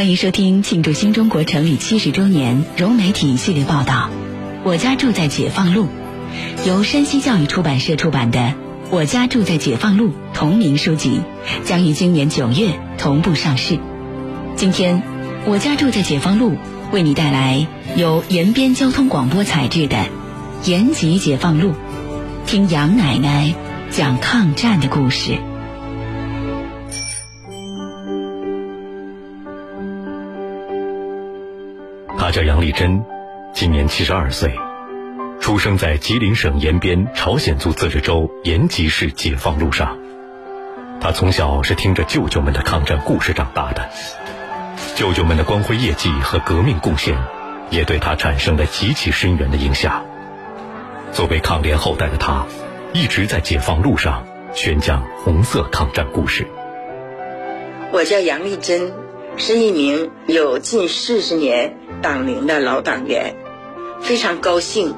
欢迎收听庆祝新中国成立七十周年融媒体系列报道。我家住在解放路，由山西教育出版社出版的《我家住在解放路》同名书籍，将于今年九月同步上市。今天，我家住在解放路为你带来由延边交通广播采制的《延吉解放路》，听杨奶奶讲抗战的故事。他叫杨丽珍，今年七十二岁，出生在吉林省延边朝鲜族自治州延吉市解放路上。他从小是听着舅舅们的抗战故事长大的，舅舅们的光辉业绩和革命贡献，也对他产生了极其深远的影响。作为抗联后代的他，一直在解放路上宣讲红色抗战故事。我叫杨丽珍，是一名有近四十年党龄的老党员，非常高兴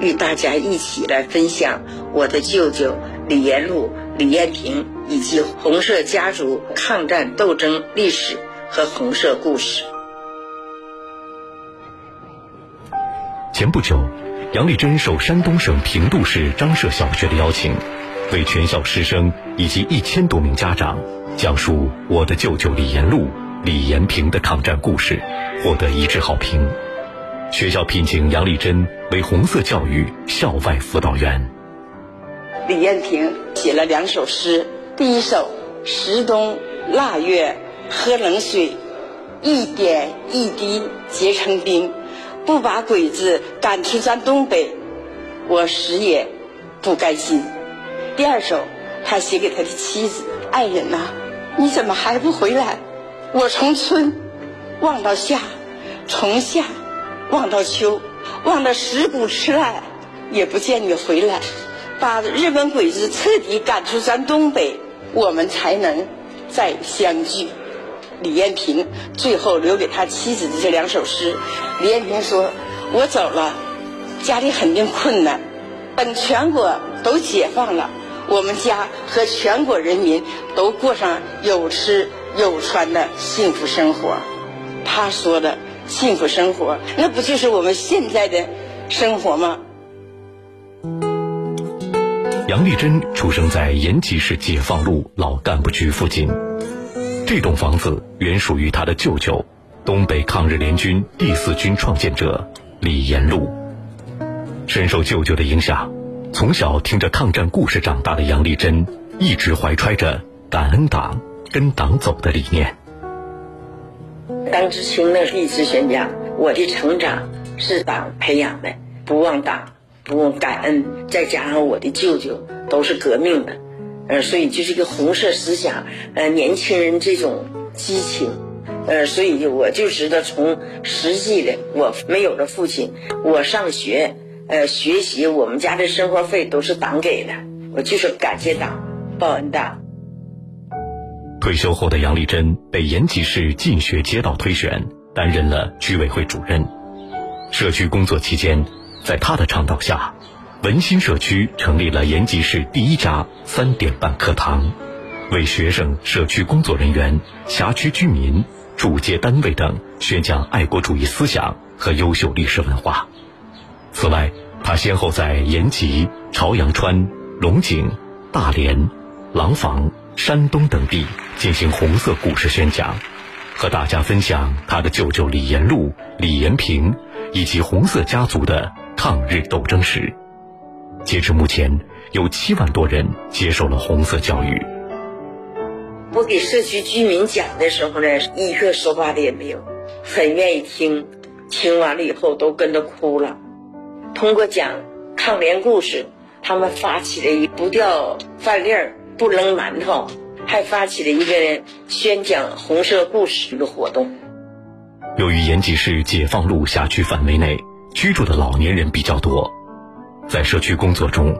与大家一起来分享我的舅舅李延禄、李延平以及红色家族抗战斗争历史和红色故事。前不久，杨丽珍受山东省平度市张舍小学的邀请，为全校师生以及一千多名家长讲述我的舅舅李延禄、李延平的抗战故事，获得一致好评。学校聘请杨丽珍为红色教育校外辅导员。李延平写了两首诗，第一首《时冬腊月喝冷水》，一点一滴结成冰，不把鬼子赶出咱东北，我死也不甘心。第二首，他写给他的妻子、爱人呐、你怎么还不回来？我从春望到夏，从夏望到秋，望到十谷吃烂，也不见你回来。把日本鬼子彻底赶出咱东北，我们才能再相聚。李艳平最后留给他妻子的这两首诗，李艳平说：“我走了，家里肯定困难。等全国都解放了，我们家和全国人民都过上有吃有穿的幸福生活。”他说的幸福生活，那不就是我们现在的生活吗？杨丽珍出生在延吉市解放路老干部局附近，这栋房子原属于他的舅舅，东北抗日联军第四军创建者李延禄。深受舅舅的影响，从小听着抗战故事长大的杨丽珍，一直怀揣着感恩党、跟党走的理念。当知青呢一直宣讲，我的成长是党培养的，不忘党。不忘感恩，再加上我的舅舅都是革命的，呃，所以就是一个红色思想，呃，年轻人这种激情，呃，所以我就知道从实际的，我没有了父亲，我上学，呃，学习，我们家的生活费都是党给的，我就是感谢党，报恩党。退休后的杨丽珍被延吉市进学街道推选，担任了居委会主任，社区工作期间。在他的倡导下，文心社区成立了延吉市第一家三点半课堂，为学生、社区工作人员、辖区居民、主街单位等宣讲爱国主义思想和优秀历史文化。此外，他先后在延吉、朝阳川、龙井、大连、廊坊、山东等地进行红色故事宣讲，和大家分享他的舅舅李延禄、李延平以及红色家族的。抗日斗争史，截至目前，有七万多人接受了红色教育。我给社区居民讲的时候呢，一个说话的也没有，很愿意听，听完了以后都跟着哭了。通过讲抗联故事，他们发起了一不掉饭粒儿、不扔馒头，还发起了一个宣讲红色故事的活动。由于延吉市解放路辖区范围内。居住的老年人比较多，在社区工作中，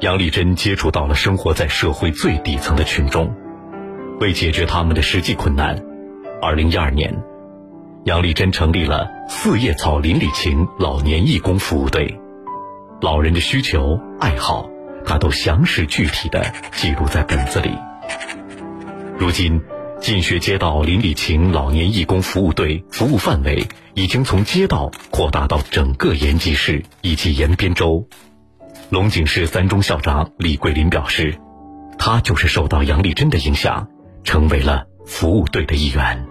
杨丽珍接触到了生活在社会最底层的群众。为解决他们的实际困难，二零一二年，杨丽珍成立了四叶草邻里情老年义工服务队，老人的需求爱好，他都详实具体的记录在本子里。如今，进学街道邻里情老年义工服务队服务范围已经从街道扩大到整个延吉市以及延边州。龙井市三中校长李桂林表示，他就是受到杨丽珍的影响，成为了服务队的一员。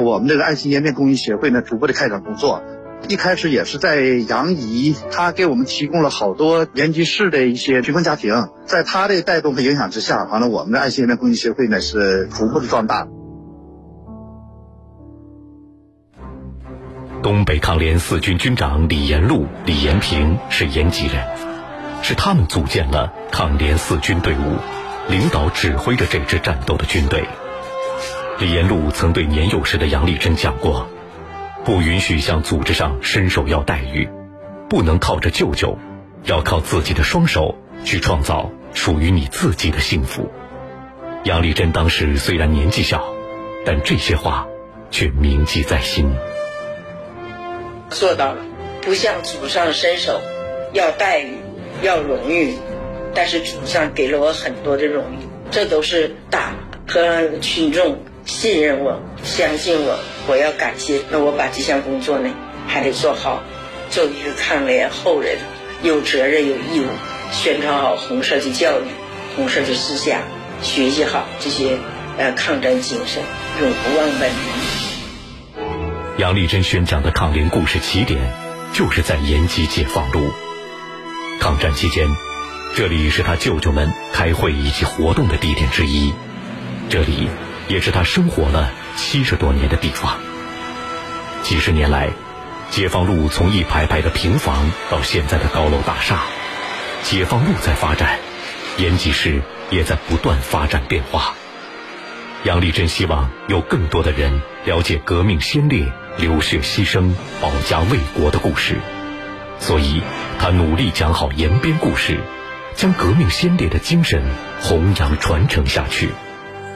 我们这个爱心延边公益协会呢，逐步的开展工作。一开始也是在杨怡，他给我们提供了好多延吉市的一些贫困家庭，在他的带动和影响之下，完了我们的爱心人公益协会呢是逐步的壮大。东北抗联四军军长李延禄、李延平是延吉人，是他们组建了抗联四军队伍，领导指挥着这支战斗的军队。李延禄曾对年幼时的杨丽珍讲过。不允许向组织上伸手要待遇，不能靠着舅舅，要靠自己的双手去创造属于你自己的幸福。杨丽珍当时虽然年纪小，但这些话却铭记在心。做到了，不向祖上伸手要待遇、要荣誉，但是祖上给了我很多的荣誉，这都是党和群众信任我、相信我。我要感谢，那我把这项工作呢还得做好。作为一个抗联后人，有责任有义务宣传好红色的教育、红色的思想，学习好这些呃抗战精神，永不忘本。杨丽珍宣讲的抗联故事起点，就是在延吉解放路。抗战期间，这里是他舅舅们开会以及活动的地点之一，这里也是他生活了。七十多年的地方，几十年来，解放路从一排排的平房到现在的高楼大厦，解放路在发展，延吉市也在不断发展变化。杨丽珍希望有更多的人了解革命先烈流血牺牲、保家卫国的故事，所以她努力讲好延边故事，将革命先烈的精神弘扬传承下去，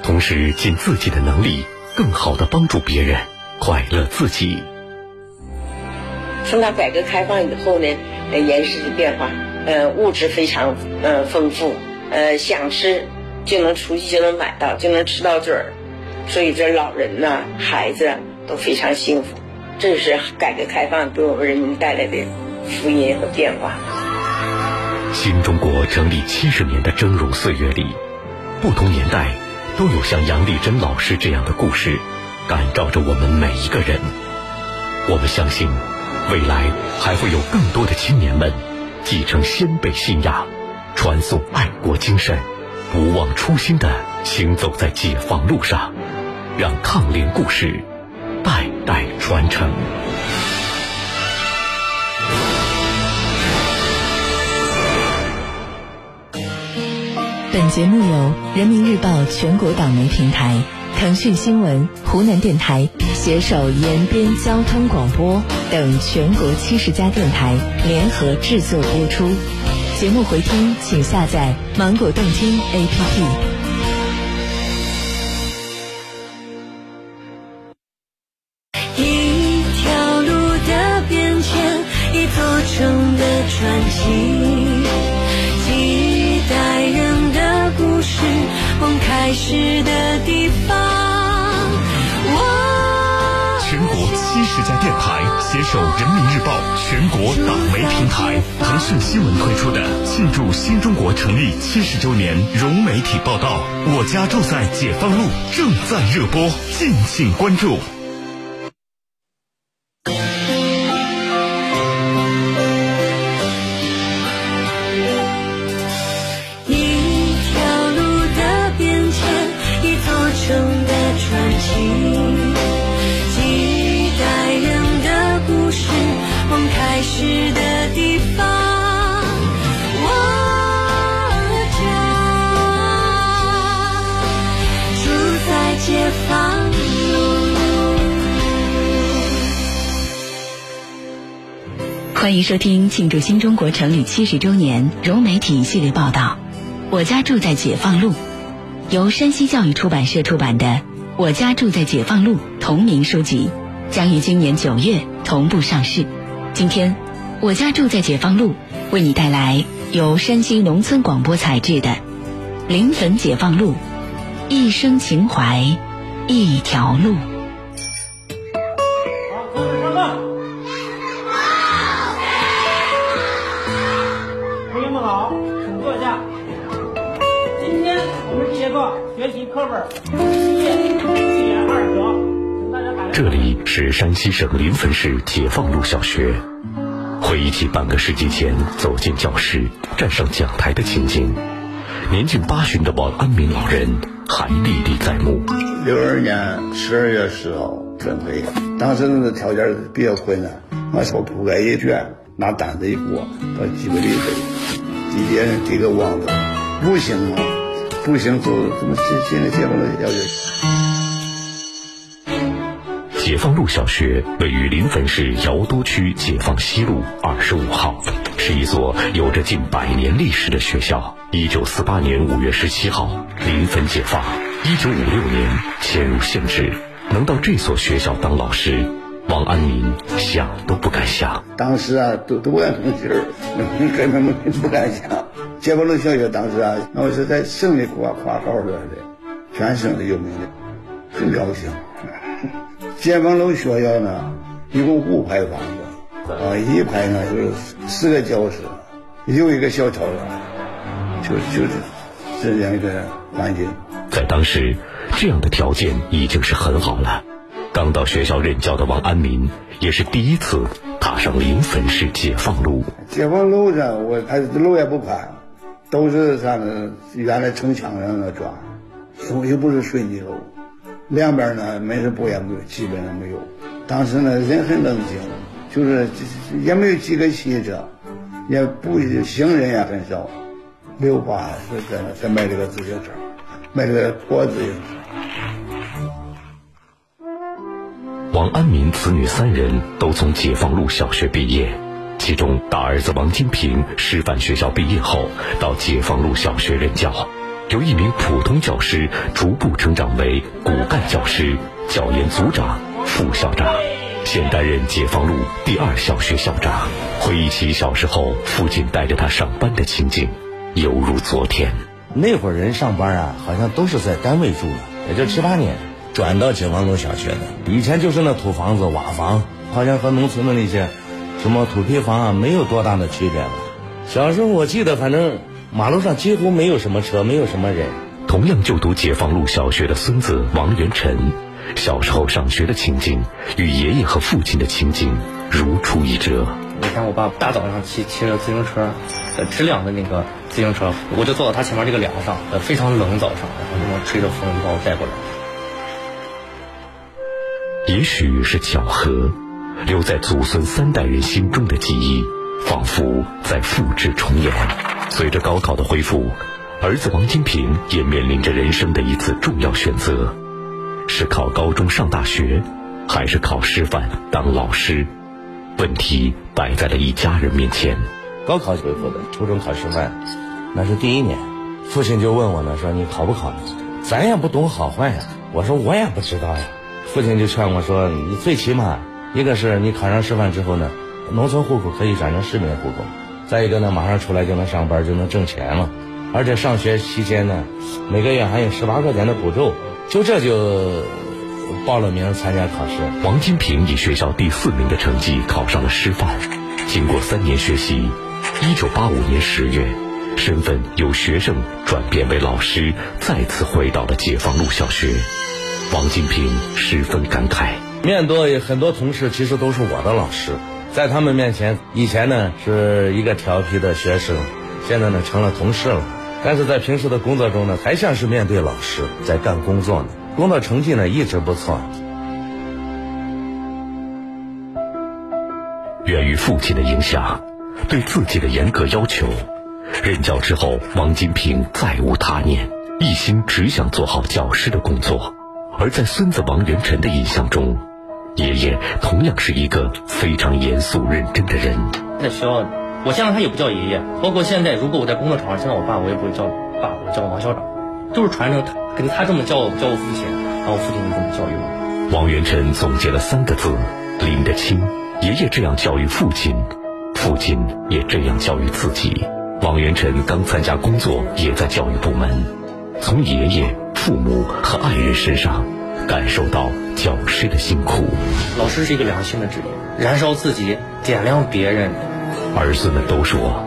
同时尽自己的能力。更好的帮助别人，快乐自己。从他改革开放以后呢，呃，延时的变化，呃，物质非常呃丰富，呃，想吃就能出去就能买到，就能吃到嘴儿，所以这老人呐、孩子都非常幸福。这是改革开放给我们人民带来的福音和变化。新中国成立七十年的峥嵘岁月里，不同年代。都有像杨丽珍老师这样的故事，感召着我们每一个人。我们相信，未来还会有更多的青年们继承先辈信仰，传颂爱国精神，不忘初心的行走在解放路上，让抗联故事代代传承。本节目由人民日报全国党媒平台、腾讯新闻、湖南电台携手延边交通广播等全国七十家电台联合制作播出。节目回听，请下载芒果动听 APP。的地方。全国七十家电台携手人民日报全国党媒平台、腾讯新闻推出的庆祝新中国成立七十周年融媒体报道。我家住在解放路，正在热播，敬请关注。欢迎收听庆祝新中国成立七十周年融媒体系列报道。我家住在解放路，由山西教育出版社出版的《我家住在解放路》同名书籍，将于今年九月同步上市。今天，我家住在解放路为你带来由山西农村广播采制的《临汾解放路》一生情怀，一条路。山西省临汾市解放路小学。回忆起半个世纪前走进教室、站上讲台的情景，年近八旬的王安民老人还历历在目。六二年十二月十号分配，当时那个条件比较困难，我说铺盖一卷，拿单子一裹，到几个里头，给别人给个网子，不行吗？不行就怎么进进了解放路小学。解放路小学位于临汾市尧都区解放西路二十五号，是一所有着近百年历史的学校。一九四八年五月十七号，临汾解放。一九五六年迁入县制，能到这所学校当老师，王安民想都不敢想。当时啊，都都不敢吭气儿，根本不不敢想。解放路小学当时啊，那我是在省里挂挂号的，全省的有名的，很高兴。解放路学校呢，一共五排房子，啊，一排呢就是四个教室，有一个小操场，就就是这样一个环境。在当时，这样的条件已经是很好了。刚到学校任教的王安民也是第一次踏上临汾市解放路。解放路上，我他路也不宽，都是啥呢？原来城墙上的砖，又又不是水泥路，两边呢门市部也没有，基本上没有。当时呢人很冷静，就是也没有几个汽车，也不行人也很少。刘爸是在那才买这个自行车，卖这个破自行车。王安民子女三人都从解放路小学毕业，其中大儿子王金平师范学校毕业后到解放路小学任教，由一名普通教师逐步成长为骨干教师、教研组长、副校长，现担任解放路第二小学校长。回忆起小时候父亲带着他上班的情景，犹如昨天。那会儿人上班啊，好像都是在单位住的，也就七八年转到解放路小学的。以前就是那土房子、瓦房，好像和农村的那些什么土坯房啊没有多大的区别了。小时候我记得，反正马路上几乎没有什么车，没有什么人。同样就读解放路小学的孙子王元辰，小时候上学的情景与爷爷和父亲的情景如出一辙。你看我爸大早上骑骑着自行车，呃，直两的那个自行车，我就坐到他前面这个梁上，呃，非常冷早上，然后那么吹着风就把我带过来。也许是巧合，留在祖孙三代人心中的记忆，仿佛在复制重演。随着高考的恢复，儿子王金平也面临着人生的一次重要选择：是考高中上大学，还是考师范当老师？问题摆在了一家人面前。高考恢复的，初中考师范，那是第一年，父亲就问我呢，说你考不考呢？咱也不懂好坏呀。我说我也不知道呀。父亲就劝我说，你最起码一个是你考上师范之后呢，农村户口可以转成市民户口；再一个呢，马上出来就能上班，就能挣钱了。而且上学期间呢，每个月还有十八块钱的补助。就这就报了名参加考试。王金平以学校第四名的成绩考上了师范，经过三年学习，一九八五年十月，身份由学生转变为老师，再次回到了解放路小学。王金平十分感慨，面对很多同事，其实都是我的老师，在他们面前，以前呢是一个调皮的学生，现在呢成了同事了。但是在平时的工作中呢，还像是面对老师在干工作呢。工作成绩呢一直不错。源于父亲的影响，对自己的严格要求，任教之后，王金平再无他念，一心只想做好教师的工作。而在孙子王元辰的印象中，爷爷同样是一个非常严肃认真的人。在学校，我见到他也不叫爷爷，包括现在，如果我在工作场上见到我爸，我也不会叫爸，我叫王校长，就是传承他，跟他这么叫我叫我父亲，然后我父亲就这么教育我。王元辰总结了三个字：拎得清。爷爷这样教育父亲，父亲也这样教育自己。王元辰刚参加工作，也在教育部门，从爷爷、父母和爱人身上，感受到教师的辛苦。老师是一个良心的职业，燃烧自己，点亮别人。儿子们都说，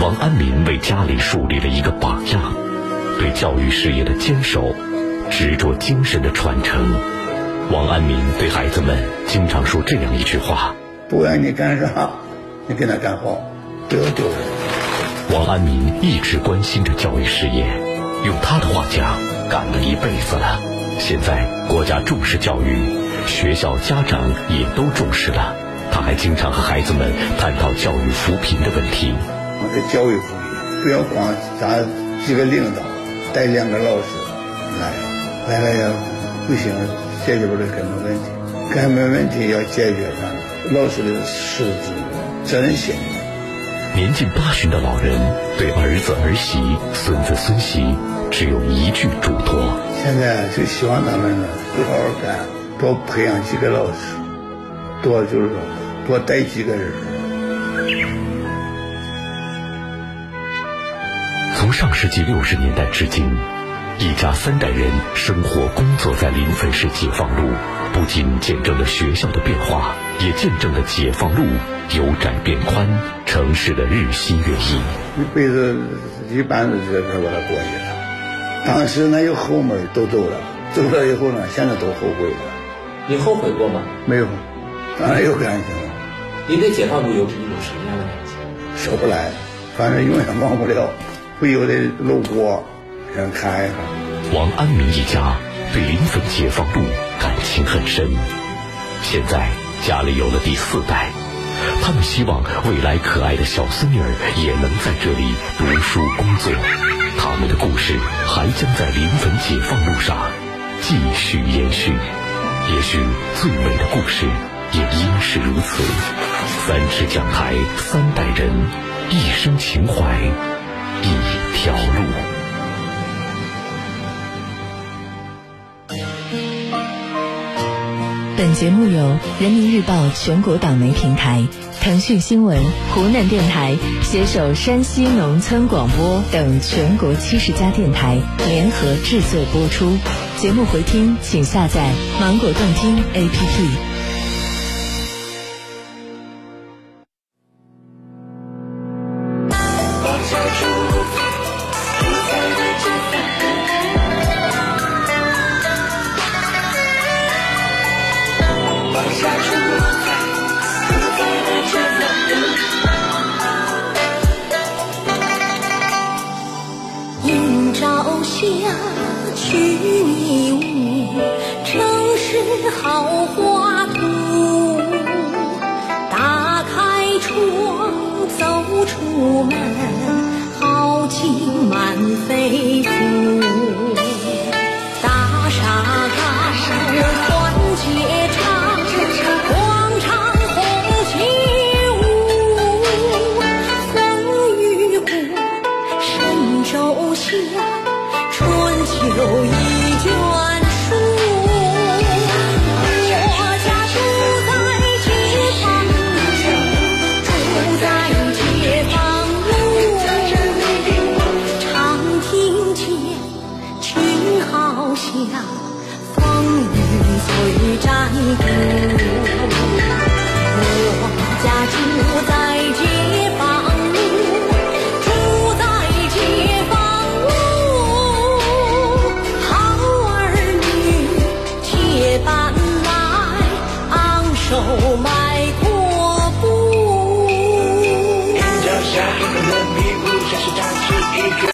王安民为家里树立了一个榜样，对教育事业的坚守，执着精神的传承。王安民对孩子们经常说这样一句话：不管你干啥，你给他干好，不要丢人。王安民一直关心着教育事业，用他的话讲，干了一辈子了。现在国家重视教育，学校家长也都重视了。他还经常和孩子们探讨教育扶贫的问题。我的教育扶贫，不要光咱几个领导带两个老师来，来了也不行，解决不了根本问题。根本问题要解决上，老师的师资真心。年近八旬的老人对儿子儿媳、孙子孙媳只有一句嘱托：现在就希望咱们呢好好干，多培养几个老师，多就是说多带几个人。从上世纪六十年代至今，一家三代人生活工作在临汾市解放路，不仅见证了学校的变化，也见证了解放路由窄变宽，城市的日新月异。一辈子一般的日子把它过去了。当时那有后门都走了，走了以后呢，现在都后悔了。你后悔过吗？没有，当然有感情了。你对解放路有一种什么样的感情？说不来，反正永远忘不了。不由得路过，想看一下。王安民一家对临汾解放路感情很深，现在家里有了第四代，他们希望未来可爱的小孙女儿也能在这里读书工作。他们的故事还将在临汾解放路上继续延续。也许最美的故事也应是如此。三尺讲台，三代人，一生情怀。一条路。本节目由人民日报全国党媒平台、腾讯新闻、湖南电台携手山西农村广播等全国七十家电台联合制作播出。节目回听，请下载芒果动听 APP。家去，你无城市好花图。打开窗，走出门，豪情满飞。